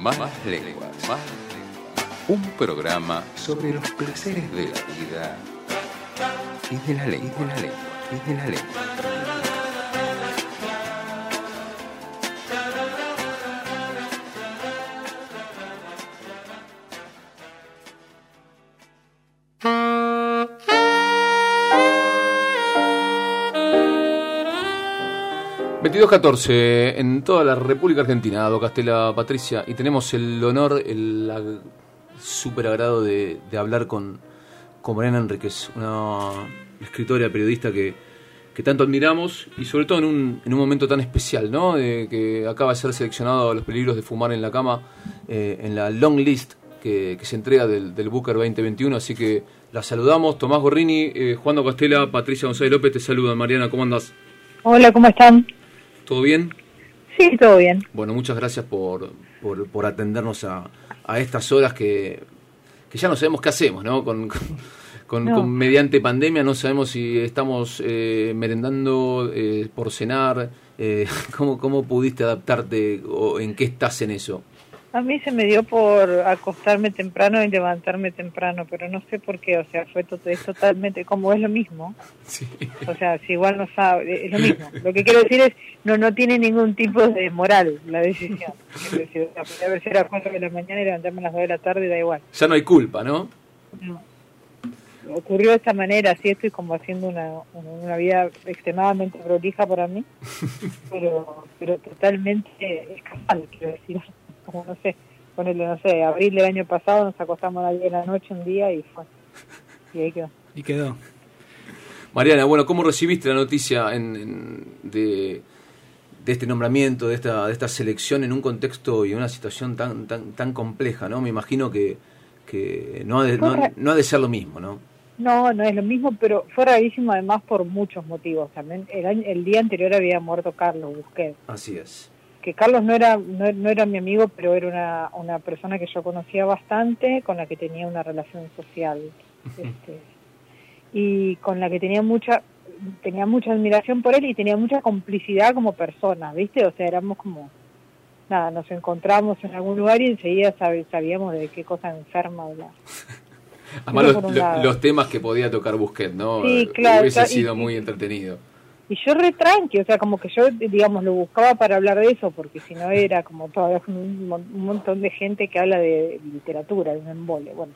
Más lenguas. Más Un programa sobre los placeres de la vida y de la lengua. Y de la lengua. Y de la lengua. 22-14 en toda la República Argentina, Do Castela Patricia, y tenemos el honor, el súper agrado de, de hablar con, con Mariana Enríquez, una escritora, periodista que, tanto admiramos y sobre todo en un, en un momento tan especial, ¿no? De que acaba de ser seleccionado a los peligros de fumar en la cama eh, en la long list que, se entrega del, del Booker 2021, así que la saludamos. Tomás Gorrini, eh, Juan Castela, Patricia González López, te saludan. Mariana, ¿cómo andás? Hola, ¿cómo están? ¿Todo bien? Sí, todo bien. Bueno, muchas gracias por, por, por atendernos a, a estas horas que, que ya no sabemos qué hacemos, ¿no? Con, con, con- No. con- mediante pandemia no sabemos si estamos eh, merendando eh, por cenar. eh, ¿cómo, ¿Cómo pudiste adaptarte o en qué estás en eso? A mí se me dio por acostarme temprano y levantarme temprano, pero no sé por qué, o sea, fue to- es totalmente, como es lo mismo, Sí. o sea, si igual no sabe, es lo mismo. Lo que quiero decir es, no no tiene ningún tipo de moral la decisión. Decir, o sea, podría haber sido a las 4 de la mañana y levantarme a las 2 de la tarde, da igual. Ya no hay culpa, ¿no? No. Ocurrió de esta manera, así estoy como haciendo una, una vida extremadamente prolija para mí, pero pero totalmente escapal, quiero decir, como no sé, ponerle, no sé, abril del año pasado nos acostamos a las 10 de la noche un día y fue, y ahí quedó. Y quedó. Mariana, bueno, ¿cómo recibiste la noticia en- en- de, de este nombramiento, de esta, de esta selección en un contexto y una situación tan, tan, tan compleja, ¿no? Me imagino que, que no, ha de, no, no ha de ser lo mismo, ¿no? No, no es lo mismo, pero fue rarísimo además por muchos motivos también. El, año- el día anterior había muerto Carlos Busquets. Así es. Que Carlos no era no, no era mi amigo, pero era una, una persona que yo conocía bastante, con la que tenía una relación social, este, y con la que tenía mucha tenía mucha admiración por él y tenía mucha complicidad como persona, ¿viste? O sea, éramos como nada, nos encontramos en algún lugar y enseguida sab- sabíamos de qué cosa enferma hablaba. Además, los, los temas que podía tocar Busquets, ¿no? Sí, Eh, claro, Hubiese sido y- muy entretenido. Y yo re tranqui, o sea, como que yo, digamos, lo buscaba para hablar de eso, porque si no era como todavía un, un montón de gente que habla de literatura, de un embole, bueno.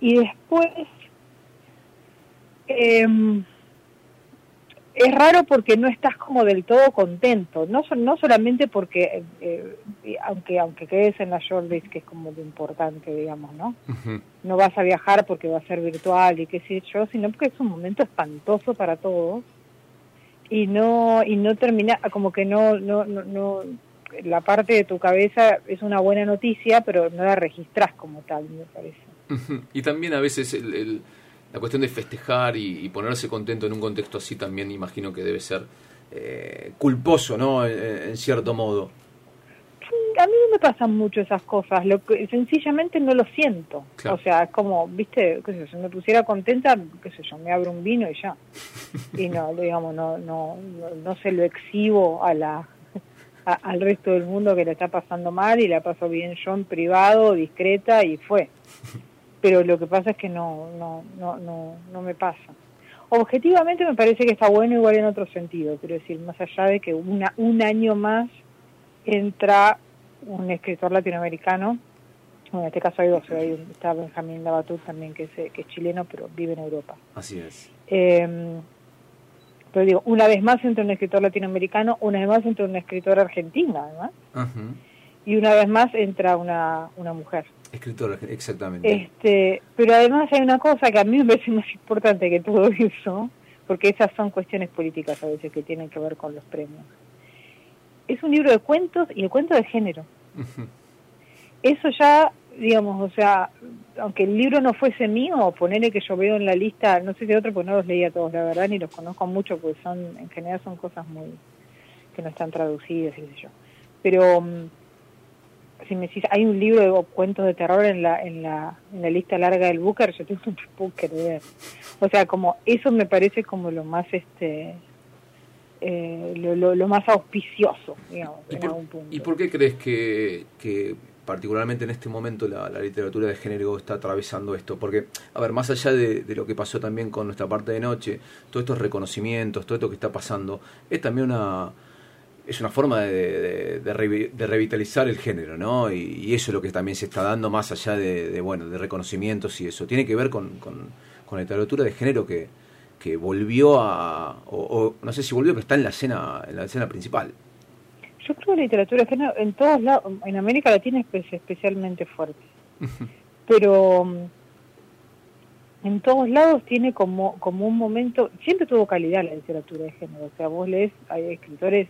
Y después, em, es raro porque no estás como del todo contento, no, no solamente porque, eh, eh, aunque aunque quedes en la shortlist, que es como lo importante, digamos, ¿no? No vas a viajar porque va a ser virtual y qué sé yo, sino porque es un momento espantoso para todos y no y no termina como que no no no, no la parte de tu cabeza es una buena noticia, pero no la registras como tal, me parece. Y también a veces el- el- la cuestión de festejar y, ponerse contento en un contexto así también imagino que debe ser eh, culposo, ¿no? En, en cierto modo. A mí no me pasan mucho esas cosas, lo que sencillamente no lo siento. Claro. O sea, es como, viste, qué sé yo, si me pusiera contenta, qué sé yo, me abro un vino y ya. Y no, digamos, no no no, no se lo exhibo a la a- al resto del mundo que le está pasando mal y la paso bien yo en privado, discreta y fue. Pero lo que pasa es que no no no no no me pasa. Objetivamente me parece que está bueno igual en otro sentido, quiero decir, más allá de que una un año más entra un escritor latinoamericano, bueno, en este caso hay dos, hay un- está Benjamín Labatut también, que es, eh, que es chileno, pero vive en Europa. Así es. Eh, pero digo, una vez más entra un escritor latinoamericano, una vez más entra una escritora argentina, además, y una vez más entra una, una mujer. Escritor, exactamente. Este, pero además hay una cosa que a mí me parece más importante que todo eso, porque esas son cuestiones políticas a veces que tienen que ver con los premios. Es un libro de cuentos y de cuentos de género. Eso ya, digamos, o sea, aunque el libro no fuese mío, ponerle que yo veo en la lista, no sé si otro, porque no los leía todos, la verdad, ni los conozco mucho, porque son, en general son cosas muy, que no están traducidas, y qué sé yo. Pero, mm, si me decís, hay un libro de cuentos de terror en la, en la, en la lista larga del Booker, yo tengo, te puedo creer. O sea, como, eso me parece como lo más, este, eh, lo, lo, lo más auspicioso, digamos, ¿Y en por, algún punto. y por qué crees que, que particularmente en este momento la, literatura de género está atravesando esto. Porque, a ver, más allá de, lo que pasó también con nuestra parte de noche, todos estos reconocimientos, todo esto que está pasando, es también una es una forma de, de, revitalizar el género, ¿no? Y, eso es lo que también se está dando más allá de, bueno, de reconocimientos y eso. Tiene que ver con, con, la literatura de género que, que volvió a, o, no sé si volvió, pero está en la escena, en la escena principal. Yo creo que la literatura de género en todos lados, en América Latina es especialmente fuerte. pero mm, en todos lados tiene como, como un momento, siempre tuvo calidad la literatura de género, o sea, vos lees, hay escritores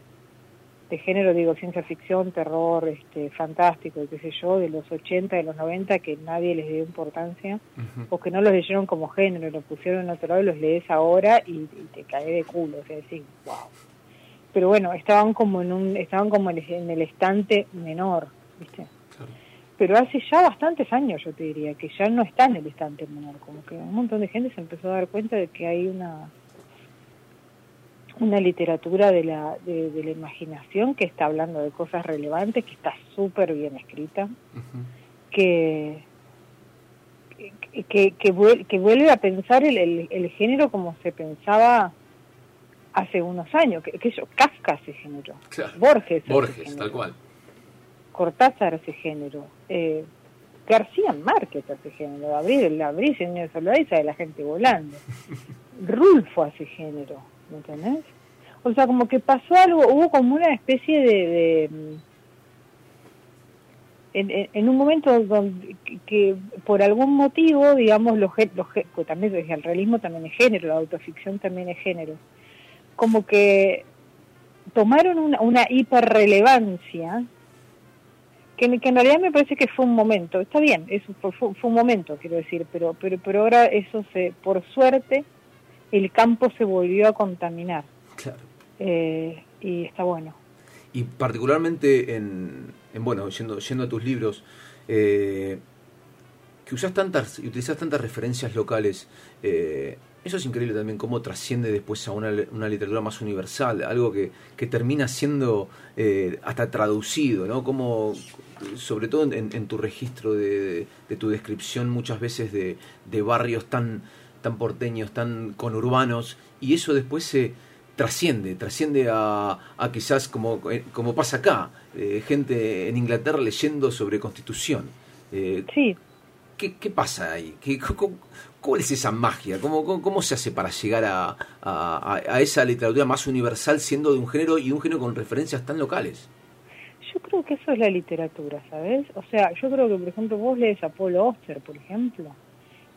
de género, digo, ciencia ficción, terror, este, fantástico, qué sé yo, de los 80, de los 90, que nadie les dio importancia, o que no los leyeron como género, lo pusieron en otro lado y los lees ahora y, te cae de culo, o sea, decís, wow. Pero bueno, estaban como en un, estaban como en el estante menor, ¿viste? Pero hace ya bastantes años, yo te diría, que ya no está en el estante menor, como que un montón de gente se empezó a dar cuenta de que hay una una literatura de la, de, la imaginación que está hablando de cosas relevantes, que está súper bien escrita, que, que, que, vuelve, a pensar el, el, género como se pensaba hace unos años, que, que Kafka se generó, Borges, Borges tal cual. Cortázar se género, eh, García Márquez hace género, Abril, Abril, señor Soladiza de la gente volando, Rulfo hace género, ¿me entendés? O sea, como que pasó algo, hubo como una especie de... en, un momento donde, que, por algún motivo, digamos, los, los pues también el realismo también es género, la autoficción también es género, como que tomaron una, una hiperrelevancia que, que, en realidad me parece que fue un momento, está bien, eso fue, fue, un momento, quiero decir, pero, pero, pero ahora eso se, por suerte, el campo se volvió a contaminar. Claro. Eh, y está bueno. Y particularmente en, bueno, yendo, yendo a tus libros, eh, que usas tantas y utilizas tantas referencias locales, eh, eso es increíble también, cómo trasciende después a una, una literatura más universal, algo que, que termina siendo hasta traducido, ¿no? Como, sobre todo en, en tu registro de, de, tu descripción muchas veces de, de barrios tan, tan porteños, tan conurbanos, y eso después se trasciende, trasciende a, a quizás como, eh, como pasa acá, eh, gente en Inglaterra leyendo sobre constitución. Eh, sí. ¿qué, ¿Qué pasa ahí? ¿Qué, ¿Cuál es esa magia? ¿Cómo, cómo, se hace para llegar a, a, a, esa literatura más universal siendo de un género y un género con referencias tan locales? Yo creo que eso es la literatura, ¿sabes? O sea, yo creo que, por ejemplo, vos lees a Paul Oster, por ejemplo,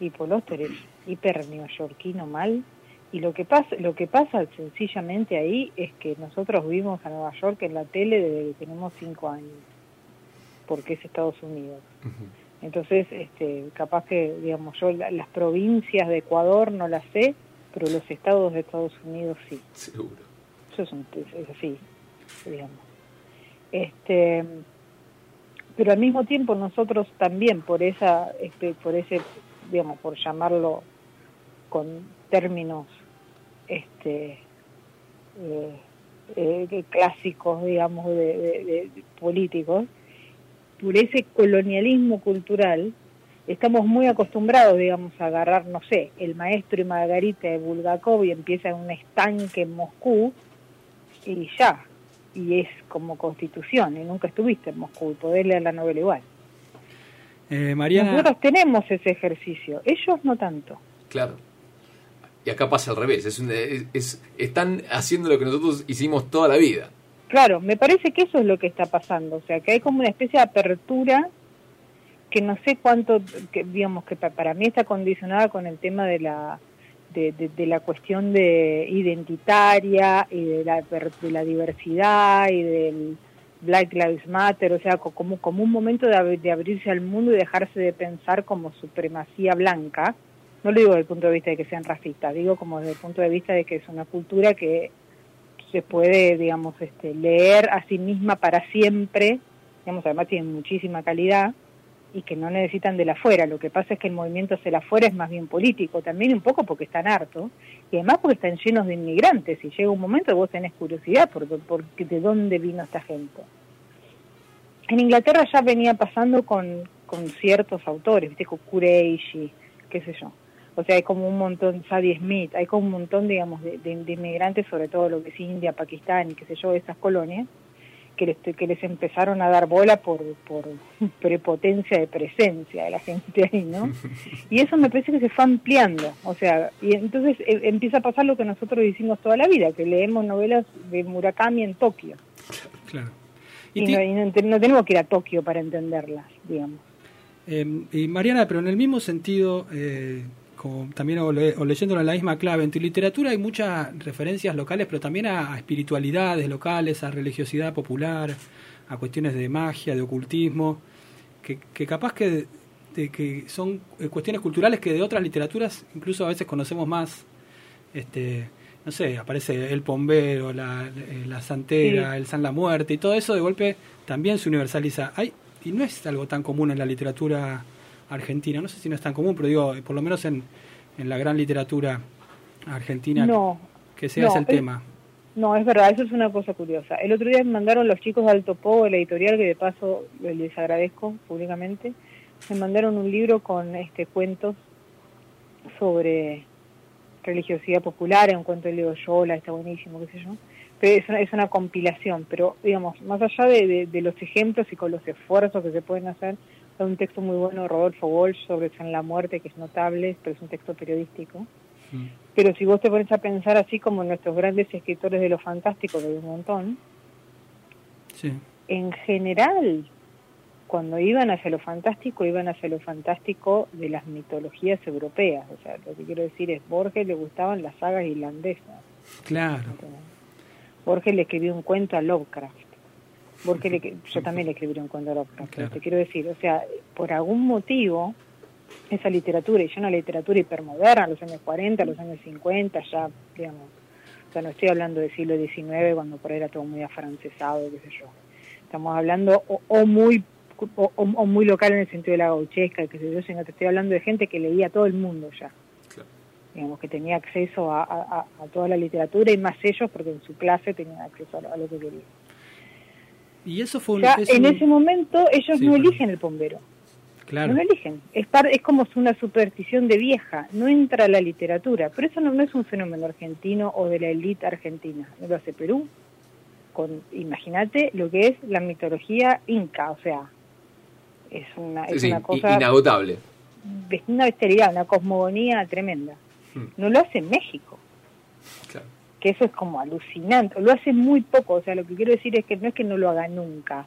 Oster es hiper neoyorquino mal, y lo que pasa, lo que pasa sencillamente ahí es que nosotros vivimos a Nueva York en la tele desde que tenemos cinco años, porque es Estados Unidos. Entonces, este, capaz que, digamos, yo las provincias de Ecuador no las sé, pero los estados de Estados Unidos sí. Seguro. Eso es, es así, digamos. Este, pero al mismo tiempo nosotros también por esa, este, por ese, digamos, por llamarlo con términos este, eh, eh, clásicos, digamos, de, políticos, por ese colonialismo cultural, estamos muy acostumbrados, digamos, a agarrar, no sé, el maestro y Margarita de Bulgakov y empieza en un estanque en Moscú y ya, y es como constitución, y nunca estuviste en Moscú y podés leer la novela igual. Eh, Mariana... Nosotros tenemos ese ejercicio, ellos no tanto. Claro. Y acá pasa al revés, es, es, están haciendo lo que nosotros hicimos toda la vida. Claro, me parece que eso es lo que está pasando, o sea, que hay como una especie de apertura que no sé cuánto, que, digamos que para mí está condicionada con el tema de la de, de, la cuestión de identitaria y de la, de la diversidad y del Black Lives Matter, o sea, como, como un momento de, abrirse al mundo y dejarse de pensar como supremacía blanca, no lo digo desde el punto de vista de que sean racistas, digo como desde el punto de vista de que es una cultura que se puede, digamos, este, leer a sí misma para siempre, digamos, además tienen muchísima calidad y que no necesitan de la afuera. Lo que pasa es que el movimiento hacia la afuera es más bien político, también un poco porque están hartos y además porque están llenos de inmigrantes y llega un momento que vos tenés curiosidad por, por de dónde vino esta gente. en Inglaterra ya venía pasando con, con ciertos autores, viste, con Kureishi, qué sé yo. O sea, hay como un montón, Sadie Smith, hay como un montón, digamos, de, de, inmigrantes, sobre todo lo que es India, Pakistán y qué sé yo, esas colonias, que les, que les empezaron a dar bola por, por prepotencia de presencia de la gente ahí, ¿no? Y eso me parece que se fue ampliando, o sea, y entonces eh, empieza a pasar lo que nosotros decimos toda la vida, que leemos novelas de Murakami en Tokio. Claro. Y, no, tenemos que ir a Tokio para entenderlas, digamos. Em, y Mariana, pero en el mismo sentido, eh, como también o, leyéndolo en la misma clave, en tu literatura hay muchas referencias locales, pero también a, espiritualidades locales, a religiosidad popular, a cuestiones de magia, de ocultismo, que, capaz que, que son eh, cuestiones culturales que de otras literaturas incluso a veces conocemos más. Este, no sé, aparece el pombero, la, eh, la santera, el san la muerte y todo eso de golpe también se universaliza. Hay, y no es algo tan común en la literatura argentina, no sé si no es tan común, pero digo, por lo menos en, en la gran literatura argentina que sea ese el tema. No, es verdad, eso es una cosa curiosa. El otro día me mandaron los chicos de Alto Po, el editorial, que de paso les agradezco públicamente, me mandaron un libro con este cuentos sobre religiosidad popular, un cuento de Leo Yola, está buenísimo, qué sé yo. Pero es una, es una compilación, pero digamos, más allá de, de, los ejemplos y con los esfuerzos que se pueden hacer, hay un texto muy bueno de Rodolfo Walsh sobre San la Muerte, que es notable, pero es un texto periodístico. Mm. Pero si vos te pones a pensar así como nuestros grandes escritores de lo fantástico, que hay un montón, sí. en general cuando iban hacia lo fantástico, iban hacia lo fantástico de las mitologías europeas. O sea, lo que quiero decir es, Borges le gustaban las sagas irlandesas. Claro. Borges le escribió un cuento a Lovecraft. Borges le, yo también le escribí un cuento a Lovecraft. Te quiero decir, o sea, por algún motivo, esa literatura, y ya una literatura hipermoderna, los años 40, los años 50, ya, digamos, o sea, no estoy hablando del siglo XIX, cuando por ahí era todo muy afrancesado, qué sé yo. Estamos hablando o muy o, muy local en el sentido de la gauchesca, que sé yo, sino te estoy hablando de gente que leía a todo el mundo ya. Digamos, que tenía acceso a, toda la literatura y más ellos porque en su clase tenían acceso a, lo que querían. Y eso fue En ese momento ellos no eligen el bombero. Claro. No eligen. Es, es como una superstición de vieja. No entra la literatura. Pero eso no, no es un fenómeno argentino o de la élite argentina. Lo hace Perú. Con, imagínate lo que es la mitología inca, o sea, es una, es una cosa... Inagotable. Es una bestialidad, una cosmogonía tremenda. Hmm. No lo hace en México. Que eso es como alucinante. Lo hace muy poco. O sea, lo que quiero decir es que no es que no lo haga nunca.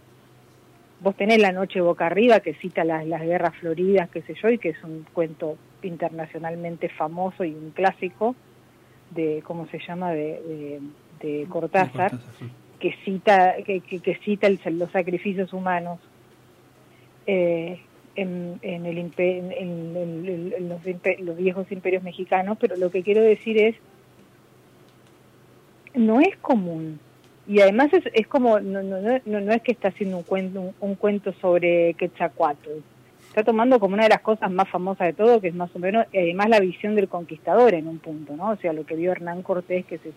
Vos tenés La Noche Boca Arriba, que cita las, las guerras floridas, qué sé yo, y que es un cuento internacionalmente famoso y un clásico de, ¿cómo se llama?, de, de, Cortázar, que cita, que, que, cita los sacrificios humanos eh, en, en, el, en, los, viejos imperios mexicanos, pero lo que quiero decir es, no es común. Y además es, es como, no, no, no, no es que está haciendo un cuento, un, cuento sobre Quetzalcoatl. Está tomando como una de las cosas más famosas de todo, que es más o menos, además la visión del conquistador en un punto, ¿no? O sea, lo que vio Hernán Cortés, que es eso.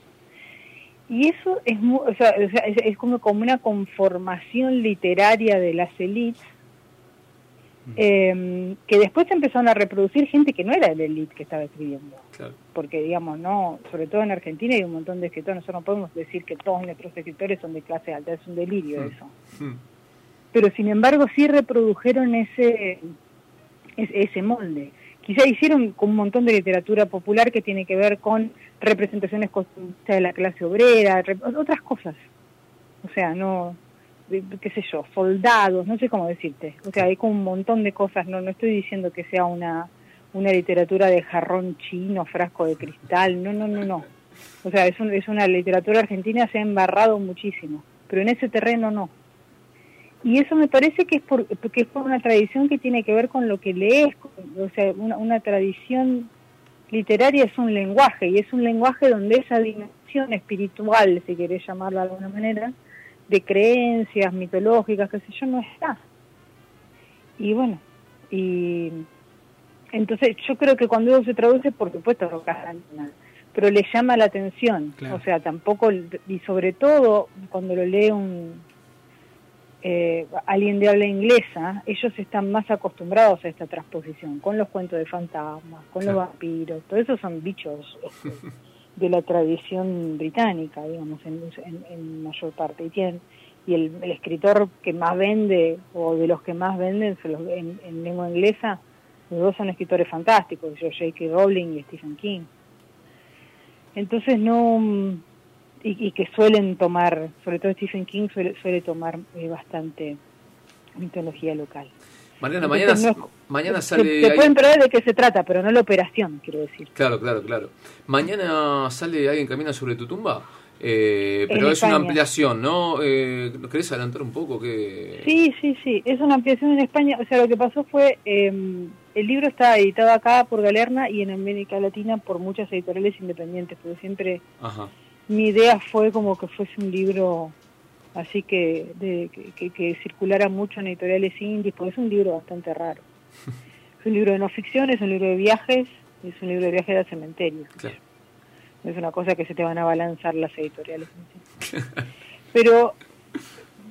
Y eso es, o sea, es, es, como, como una conformación literaria de las élites eh, que después empezaron a reproducir gente que no era de la elite que estaba escribiendo. Porque, digamos, no, sobre todo en Argentina hay un montón de escritores, nosotros no podemos decir que todos nuestros escritores son de clase alta, es un delirio hmm. eso. Hmm. Pero sin embargo sí reprodujeron ese, ese, molde. Quizá hicieron con un montón de literatura popular que tiene que ver con representaciones de la clase obrera, otras cosas. O sea, no, qué sé yo, soldados, no sé cómo decirte. O sea, hay como un montón de cosas, no no estoy diciendo que sea una una literatura de jarrón chino, frasco de cristal, no, no, no, no. O sea, es, es una literatura argentina, se ha embarrado muchísimo, pero en ese terreno no. Y eso me parece que es por, que es por una tradición que tiene que ver con lo que lees, o sea, una, una tradición literaria es un lenguaje, y es un lenguaje donde esa dimensión espiritual, si querés llamarla de alguna manera, de creencias mitológicas, qué sé yo, no está. Y bueno, y entonces yo creo que cuando uno se traduce, por supuesto, no nada, pero le llama la atención. O sea, tampoco, y sobre todo cuando lo lee un, eh, alguien de habla inglesa, ellos están más acostumbrados a esta transposición, con los cuentos de fantasmas, con los vampiros, todo eso son bichos este, de la tradición británica, digamos, en, mayor parte. Y, y el, escritor que más vende, o de los que más venden en, lengua inglesa, los dos son escritores fantásticos, J.K. Rowling y Stephen King. Entonces no y, que suelen tomar, sobre todo Stephen King suele, suele tomar eh, bastante mitología local. Mariana, mañana, mañana sale... Se, pueden perder de qué se trata, pero no la operación, quiero decir. Claro, claro, claro. Mañana sale alguien camina sobre tu tumba. Eh, pero es una ampliación, ¿no? Eh, ¿Querés adelantar un poco? que Sí, sí, sí, es una ampliación en España. O sea, lo que pasó fue, em, el libro está editado acá por Galerna y en América Latina por muchas editoriales independientes, porque siempre Ajá mi idea fue como que fuese un libro así que, de, que, circulara mucho en editoriales indies, porque es un libro bastante raro. Es un libro de no ficción, es un libro de viajes, es un libro de viajes al cementerio. es una cosa que se te van a balanzar las editoriales. Pero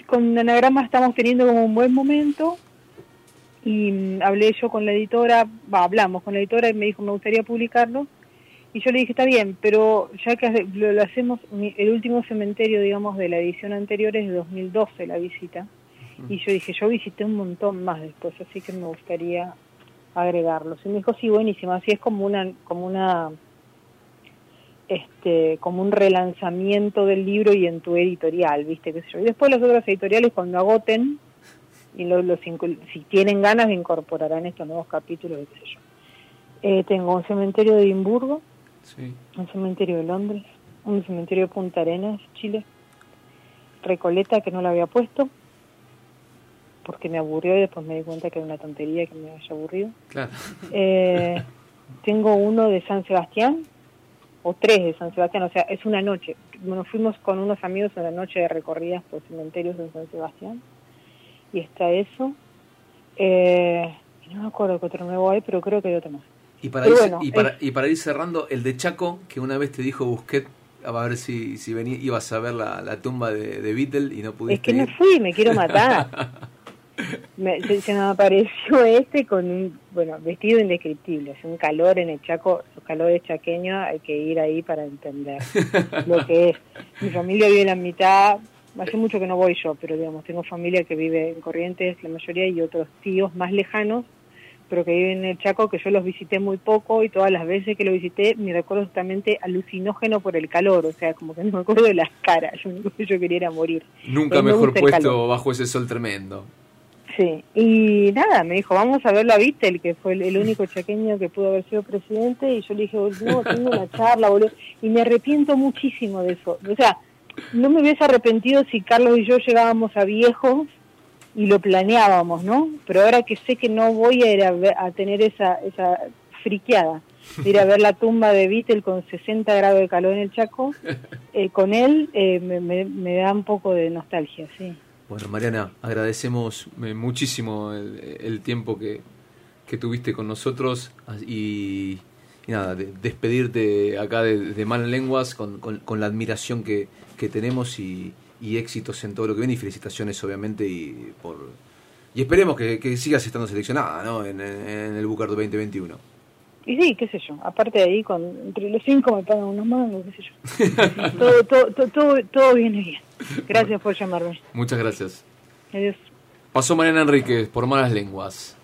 con Anagrama estamos teniendo como un buen momento y mm, hablé yo con la editora, va, hablamos con la editora y me dijo me gustaría publicarlo y yo le dije, está bien, pero ya que lo, hacemos, el último cementerio, digamos, de la edición anterior es de 2012 la visita. Y yo dije, yo visité un montón más después, así que me gustaría agregarlos. Y me dijo, sí, buenísimo, así es como una, como una, este, como un relanzamiento del libro y en tu editorial, viste, qué sé yo. Y después las otras editoriales cuando agoten, y los, si tienen ganas, incorporarán estos nuevos capítulos, qué sé yo. Eh, tengo un cementerio de Edimburgo, un cementerio de Londres, un cementerio de Punta Arenas, Chile, Recoleta, que no lo había puesto, porque me aburrió y después me di cuenta que era una tontería que me haya aburrido. Eh, tengo uno de San Sebastián, o tres de San Sebastián, o sea, es una noche. Nos fuimos con unos amigos en la noche de recorridas por cementerios de San Sebastián, y está eso. Eh, no me acuerdo qué otro nuevo hay, pero creo que hay otro más. Y para, ir, y, para, y para ir cerrando, el de Chaco, que una vez te dijo Busquet, a ver si, si ibas a ver la, la tumba de, de Beatle y no pudiste. Es que no fui, me quiero matar. se, me apareció este con un bueno vestido indescriptible, es un calor en el Chaco, los calores chaqueños, hay que ir ahí para entender lo que es. Mi familia vive en la mitad, hace mucho que no voy yo, pero digamos, tengo familia que vive en Corrientes, la mayoría, y otros tíos más lejanos pero que viven en el Chaco, que yo los visité muy poco y todas las veces que lo visité me recuerdo totalmente alucinógeno por el calor, o sea, como que no me acuerdo de las caras, yo, yo quería era morir. Nunca mejor puesto bajo ese sol tremendo. Sí, y nada, me dijo, vamos a ver a Vittel, que fue el, único chaqueño que pudo haber sido presidente, y yo le dije, no, tengo una charla, boludo, y me arrepiento muchísimo de eso. O sea, no me hubiese arrepentido si Carlos y yo llegábamos a viejos y lo planeábamos, ¿no? Pero ahora que sé que no voy a ir a, tener esa, esa friqueada, ir a ver la tumba de Beatle con 60 grados de calor en el Chaco, eh, con él eh, me, da un poco de nostalgia, sí. Bueno, Mariana, agradecemos eh, muchísimo el, tiempo que, que, tuviste con nosotros y, nada, despedirte acá de, de Malas Lenguas con, con, la admiración que, que tenemos y, y éxitos en todo lo que viene y felicitaciones obviamente y por y esperemos que, que sigas estando seleccionada ¿no? en, el Bucardo 2021. Y sí, qué sé yo, aparte de ahí, con, entre los cinco me pagan unos mangos, qué sé yo. todo, todo, todo, todo, viene bien. Gracias por llamarme. Muchas gracias. Adiós. Pasó Mariana Enríquez por Malas Lenguas.